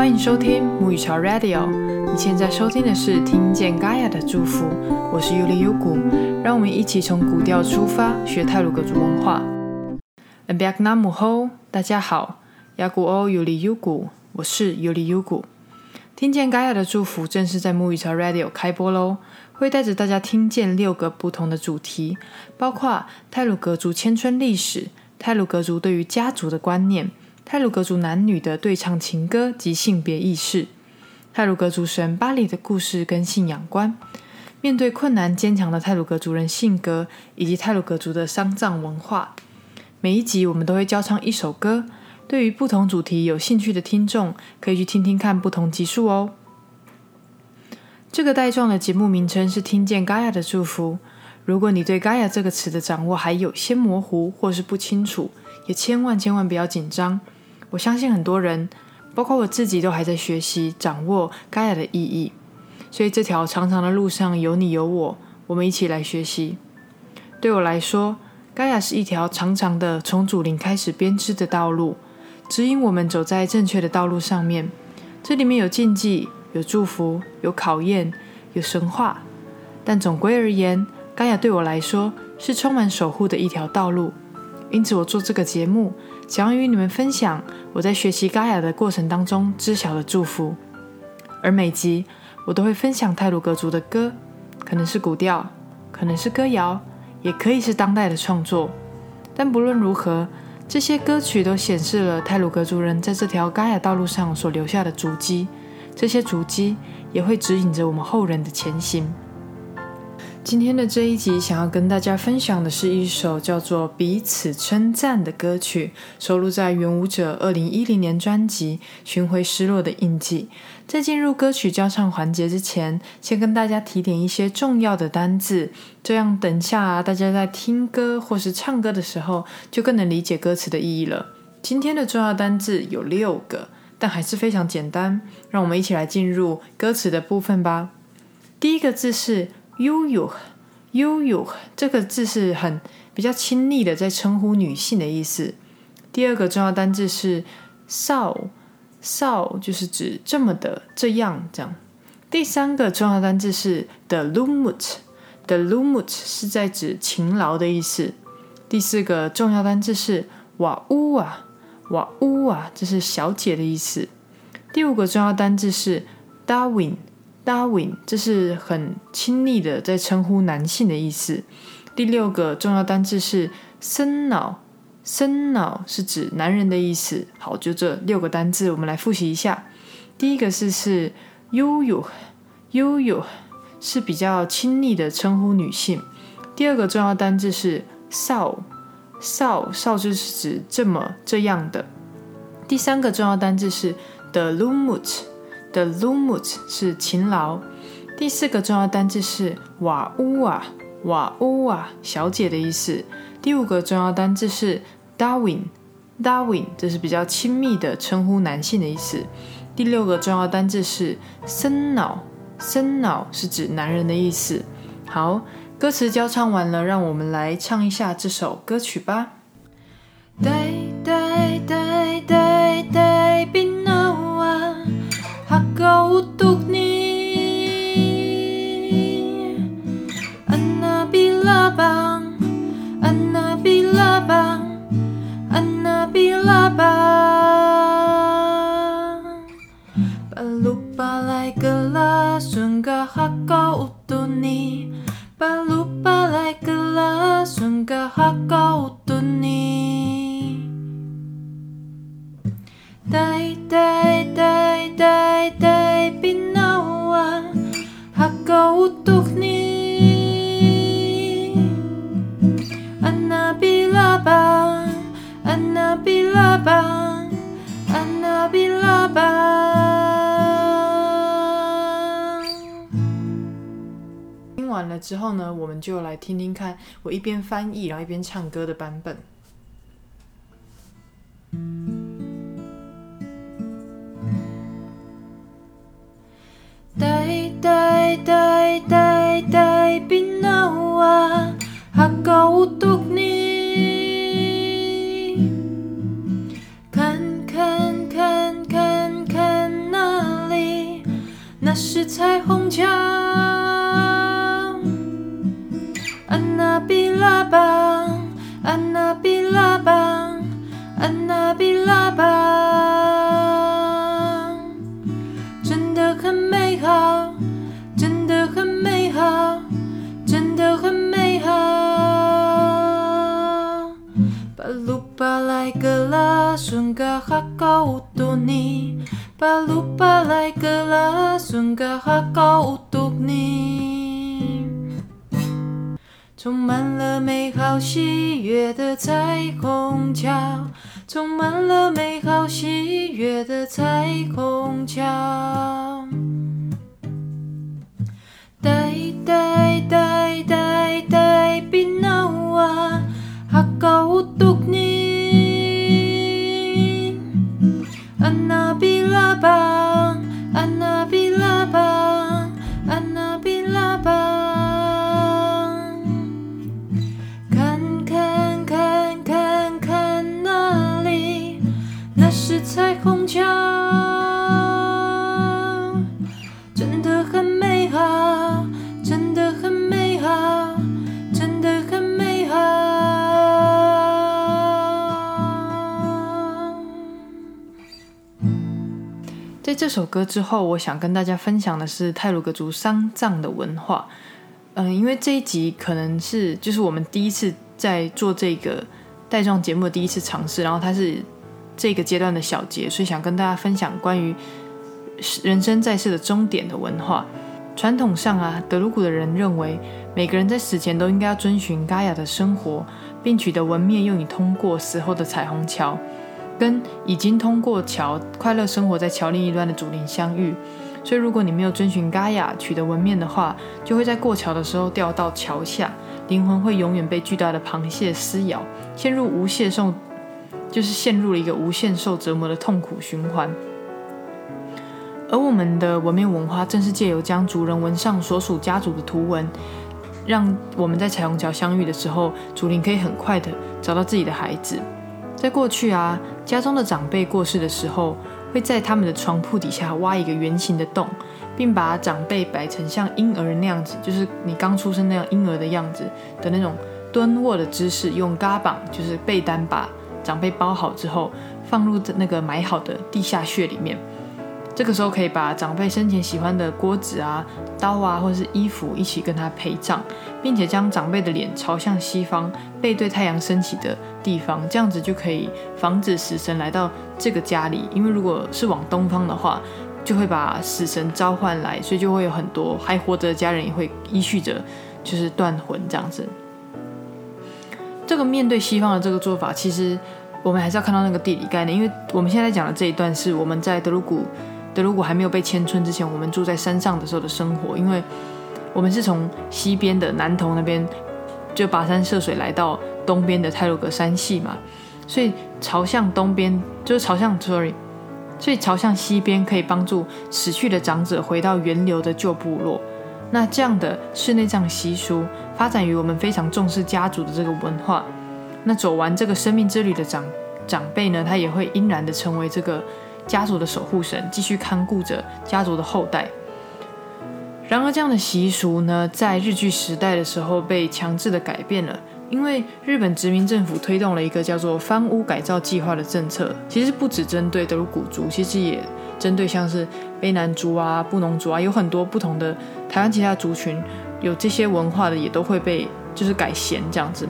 欢迎收听母语潮 Radio。你现在收听的是听见 Gaia 的祝福，我是尤里尤古，让我们一起从古调出发，学泰鲁格族文化。And back na mu ho，大家好，雅古欧尤里尤古，我是尤里尤古。听见 Gaia 的祝福正式在母语潮 Radio 开播喽，会带着大家听见六个不同的主题，包括泰鲁格族千春历史、泰鲁格族对于家族的观念。泰鲁格族男女的对唱情歌及性别意识，泰鲁格族神巴里的故事跟信仰观，面对困难坚强的泰鲁格族人性格，以及泰鲁格族的丧葬文化。每一集我们都会教唱一首歌，对于不同主题有兴趣的听众，可以去听听看不同集数哦。这个带状的节目名称是听见 Gaia 的祝福。如果你对 Gaia 这个词的掌握还有些模糊或是不清楚，也千万千万不要紧张。我相信很多人，包括我自己，都还在学习掌握盖亚的意义。所以这条长长的路上有你有我，我们一起来学习。对我来说，盖亚是一条长长的从祖灵开始编织的道路，指引我们走在正确的道路上面。这里面有禁忌，有祝福，有考验，有神话。但总归而言，盖亚对我来说是充满守护的一条道路。因此，我做这个节目，想要与你们分享我在学习嘎雅的过程当中知晓的祝福。而每集我都会分享泰鲁格族的歌，可能是古调，可能是歌谣，也可以是当代的创作。但不论如何，这些歌曲都显示了泰鲁格族人在这条嘎雅道路上所留下的足迹，这些足迹也会指引着我们后人的前行。今天的这一集，想要跟大家分享的是一首叫做《彼此称赞》的歌曲，收录在原舞者二零一零年专辑《寻回失落的印记》。在进入歌曲交唱环节之前，先跟大家提点一些重要的单字，这样等下大家在听歌或是唱歌的时候，就更能理解歌词的意义了。今天的重要单字有六个，但还是非常简单。让我们一起来进入歌词的部分吧。第一个字是。悠悠，悠悠，这个字是很比较亲昵的，在称呼女性的意思。第二个重要单字是少，少就是指这么的这样这样。第三个重要单字是 the lumut，the lumut 是在指勤劳的意思。第四个重要单字是瓦乌啊，瓦乌啊，这是小姐的意思。第五个重要单字是 Darwin。Darwin，这是很亲昵的在称呼男性的意思。第六个重要单字是生脑，生脑是指男人的意思。好，就这六个单字，我们来复习一下。第一个是是悠悠，悠悠是比较亲昵的称呼女性。第二个重要单字是少，少少就是指这么这样的。第三个重要单字是 the lumut。的 lumut 是勤劳。第四个重要单字是瓦乌啊，瓦乌啊，小姐的意思。第五个重要单字是 Darwin，Darwin 这是比较亲密的称呼男性的意思。第六个重要单字是生脑，生脑是指男人的意思。好，歌词交唱完了，让我们来唱一下这首歌曲吧。Каутукни 之后呢，我们就来听听看我一边翻译，然后一边唱歌的版本。代代代代代变老啊，下狗毒你。看看看看看那里，那是彩虹桥。拉邦，安娜比拉邦，安娜比拉邦，真的很美好，真的很美好，真的很美好。巴鲁巴莱格拉顺嘎哈高乌多尼。巴鲁巴莱格拉顺嘎哈高乌多尼，充满了美好喜悦的彩虹桥，充满了美好喜悦的彩虹桥。首歌之后，我想跟大家分享的是泰鲁格族丧葬的文化。嗯，因为这一集可能是就是我们第一次在做这个带状节目的第一次尝试，然后它是这个阶段的小节，所以想跟大家分享关于人生在世的终点的文化。传统上啊，德鲁古的人认为每个人在死前都应该要遵循嘎雅的生活，并取得文面，用以通过死后的彩虹桥。跟已经通过桥快乐生活在桥另一端的祖灵相遇，所以如果你没有遵循嘎雅取得文面的话，就会在过桥的时候掉到桥下，灵魂会永远被巨大的螃蟹撕咬，陷入无限受，就是陷入了一个无限受折磨的痛苦循环。而我们的文面文化正是借由将族人文上所属家族的图文，让我们在彩虹桥相遇的时候，祖灵可以很快的找到自己的孩子。在过去啊，家中的长辈过世的时候，会在他们的床铺底下挖一个圆形的洞，并把长辈摆成像婴儿那样子，就是你刚出生那样婴儿的样子的那种蹲卧的姿势，用嘎绑就是被单把长辈包好之后，放入那个埋好的地下穴里面。这个时候可以把长辈生前喜欢的锅子啊、刀啊，或者是衣服一起跟他陪葬，并且将长辈的脸朝向西方，背对太阳升起的地方，这样子就可以防止死神来到这个家里。因为如果是往东方的话，就会把死神召唤来，所以就会有很多还活着的家人也会依序着就是断魂这样子。这个面对西方的这个做法，其实我们还是要看到那个地理概念，因为我们现在讲的这一段是我们在德鲁古。德鲁古还没有被迁村之前，我们住在山上的时候的生活，因为我们是从西边的南投那边就跋山涉水来到东边的泰鲁格山系嘛，所以朝向东边就是朝向，sorry，所以朝向西边可以帮助死去的长者回到源流的旧部落。那这样的室内葬习俗发展于我们非常重视家族的这个文化。那走完这个生命之旅的长长辈呢，他也会因然的成为这个。家族的守护神继续看顾着家族的后代。然而，这样的习俗呢，在日据时代的时候被强制的改变了，因为日本殖民政府推动了一个叫做翻屋改造计划的政策。其实不只针对德鲁古族，其实也针对像是卑南族啊、布农族啊，有很多不同的台湾其他族群有这些文化的，也都会被就是改弦这样子。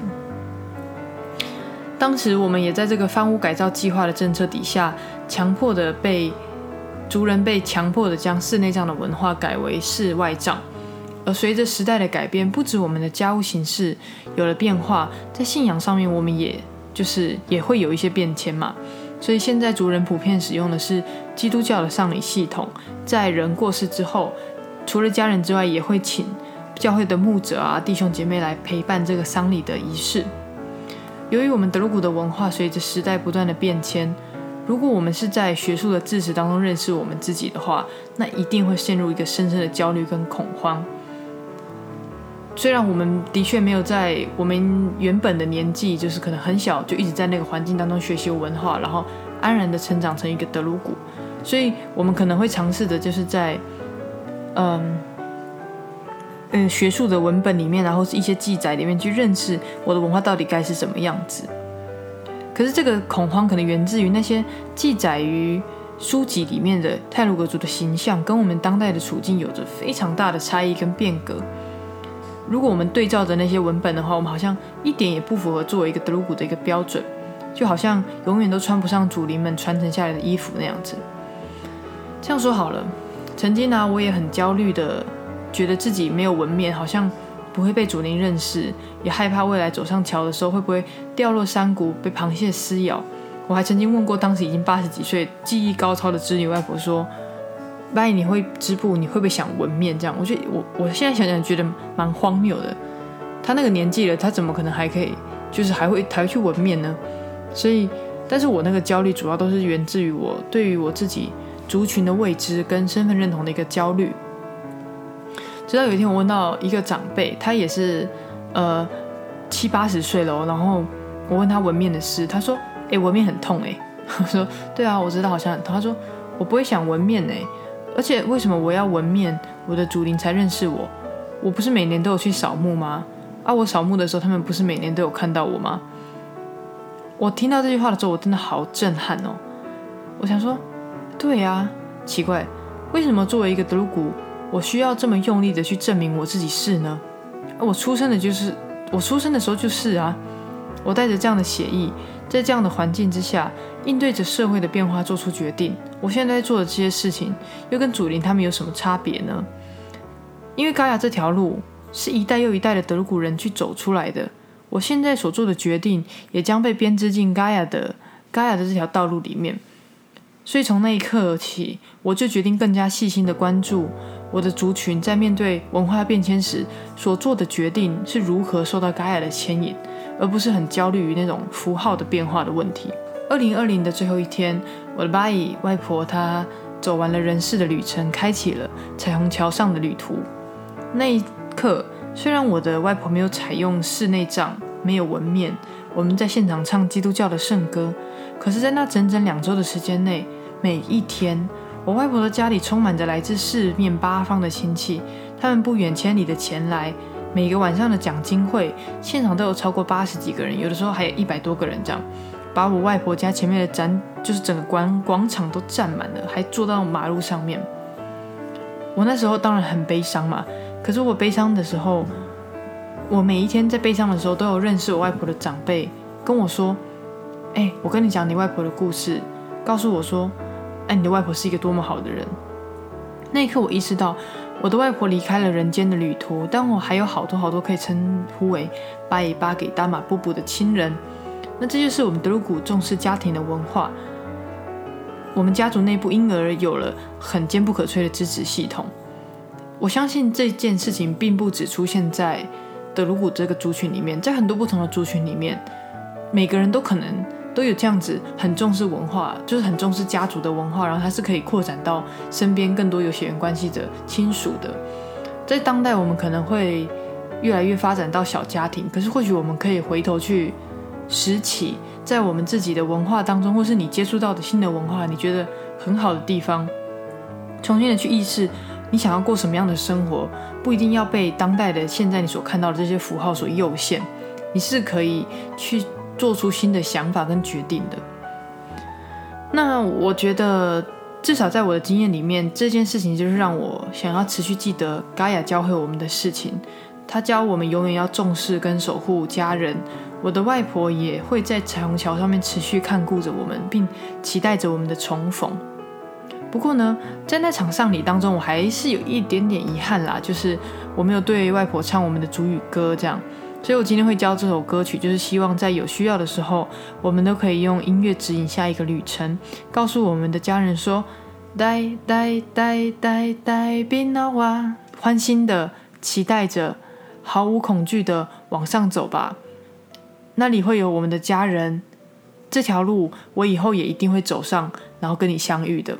当时我们也在这个房屋改造计划的政策底下，强迫的被族人被强迫的将室内葬的文化改为室外葬。而随着时代的改变，不止我们的家务形式有了变化，在信仰上面，我们也就是也会有一些变迁嘛。所以现在族人普遍使用的是基督教的丧礼系统，在人过世之后，除了家人之外，也会请教会的牧者啊、弟兄姐妹来陪伴这个丧礼的仪式。由于我们德鲁古的文化随着时代不断的变迁，如果我们是在学术的知识当中认识我们自己的话，那一定会陷入一个深深的焦虑跟恐慌。虽然我们的确没有在我们原本的年纪，就是可能很小就一直在那个环境当中学习文化，然后安然的成长成一个德鲁古，所以我们可能会尝试的就是在嗯嗯学术的文本里面，然后是一些记载里面去认识我的文化到底该是什么样子。可是这个恐慌可能源自于那些记载于书籍里面的泰鲁格族的形象，跟我们当代的处境有着非常大的差异跟变革。如果我们对照着那些文本的话，我们好像一点也不符合作为一个德鲁古的一个标准，就好像永远都穿不上祖灵们传承下来的衣服那样子。这样说好了，曾经呢，我也很焦虑的，觉得自己没有纹面，好像不会被祖灵认识，也害怕未来走上桥的时候会不会掉落山谷，被螃蟹撕咬。我还曾经问过当时已经八十几岁、技艺高超的织女外婆说。万一你会织布，你会不会想纹面？这样，我觉得我我现在想想觉得蛮荒谬的。他那个年纪了，他怎么可能还可以，就是还会还会去纹面呢？所以，但是我那个焦虑主要都是源自于我对于我自己族群的未知跟身份认同的一个焦虑。直到有一天，我问到一个长辈，他也是呃七八十岁了，然后我问他纹面的事，他说：“哎，纹面很痛哎。”我说：“对啊，我知道好像很痛。”他说：“我不会想纹面哎。”而且为什么我要纹面，我的祖灵才认识我？我不是每年都有去扫墓吗？啊，我扫墓的时候，他们不是每年都有看到我吗？我听到这句话的时候，我真的好震撼哦！我想说，对呀，奇怪，为什么作为一个德鲁古，我需要这么用力的去证明我自己是呢？我出生的就是，我出生的时候就是啊，我带着这样的血意。在这样的环境之下，应对着社会的变化做出决定。我现在在做的这些事情，又跟祖灵他们有什么差别呢？因为高雅这条路是一代又一代的德鲁古人去走出来的，我现在所做的决定也将被编织进高雅的高雅的这条道路里面。所以从那一刻起，我就决定更加细心的关注我的族群在面对文化变迁时所做的决定是如何受到高雅的牵引。而不是很焦虑于那种符号的变化的问题。二零二零的最后一天，我的巴姨外婆她走完了人世的旅程，开启了彩虹桥上的旅途。那一刻，虽然我的外婆没有采用室内葬，没有纹面，我们在现场唱基督教的圣歌，可是，在那整整两周的时间内，每一天，我外婆的家里充满着来自四面八方的亲戚，他们不远千里的前来。每个晚上的讲经会现场都有超过八十几个人，有的时候还有一百多个人这样，把我外婆家前面的展就是整个广广场都占满了，还坐到马路上面。我那时候当然很悲伤嘛，可是我悲伤的时候，我每一天在悲伤的时候都有认识我外婆的长辈跟我说：“哎，我跟你讲你外婆的故事，告诉我说，哎，你的外婆是一个多么好的人。”那一刻我意识到。我的外婆离开了人间的旅途，但我还有好多好多可以称呼为巴伊巴给达马布布的亲人。那这就是我们德鲁古重视家庭的文化。我们家族内部因而有了很坚不可摧的支持系统。我相信这件事情并不只出现在德鲁古这个族群里面，在很多不同的族群里面，每个人都可能。都有这样子很重视文化，就是很重视家族的文化，然后它是可以扩展到身边更多有血缘关系的亲属的。在当代，我们可能会越来越发展到小家庭，可是或许我们可以回头去拾起在我们自己的文化当中，或是你接触到的新的文化，你觉得很好的地方，重新的去意识你想要过什么样的生活，不一定要被当代的现在你所看到的这些符号所诱限，你是可以去。做出新的想法跟决定的，那我觉得至少在我的经验里面，这件事情就是让我想要持续记得嘎雅教会我们的事情。他教我们永远要重视跟守护家人。我的外婆也会在彩虹桥上面持续看顾着我们，并期待着我们的重逢。不过呢，在那场丧礼当中，我还是有一点点遗憾啦，就是我没有对外婆唱我们的主语歌，这样。所以我今天会教这首歌曲，就是希望在有需要的时候，我们都可以用音乐指引下一个旅程，告诉我们的家人说：“呆呆呆呆呆，别闹啊！”欢欣的期待着，毫无恐惧的往上走吧。那里会有我们的家人，这条路我以后也一定会走上，然后跟你相遇的。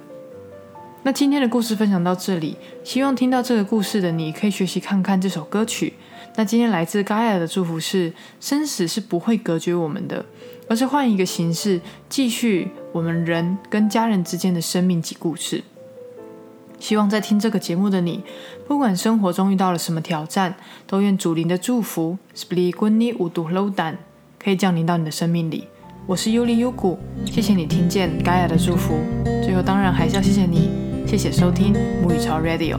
那今天的故事分享到这里，希望听到这个故事的你可以学习看看这首歌曲。那今天来自 Gaia 的祝福是：生死是不会隔绝我们的，而是换一个形式继续我们人跟家人之间的生命及故事。希望在听这个节目的你，不管生活中遇到了什么挑战，都愿主灵的祝福 s p l i g u n i udu lodan 可以降临到你的生命里。我是尤里尤古，谢谢你听见 Gaia 的祝福。最后，当然还是要谢谢你，谢谢收听母语潮 Radio。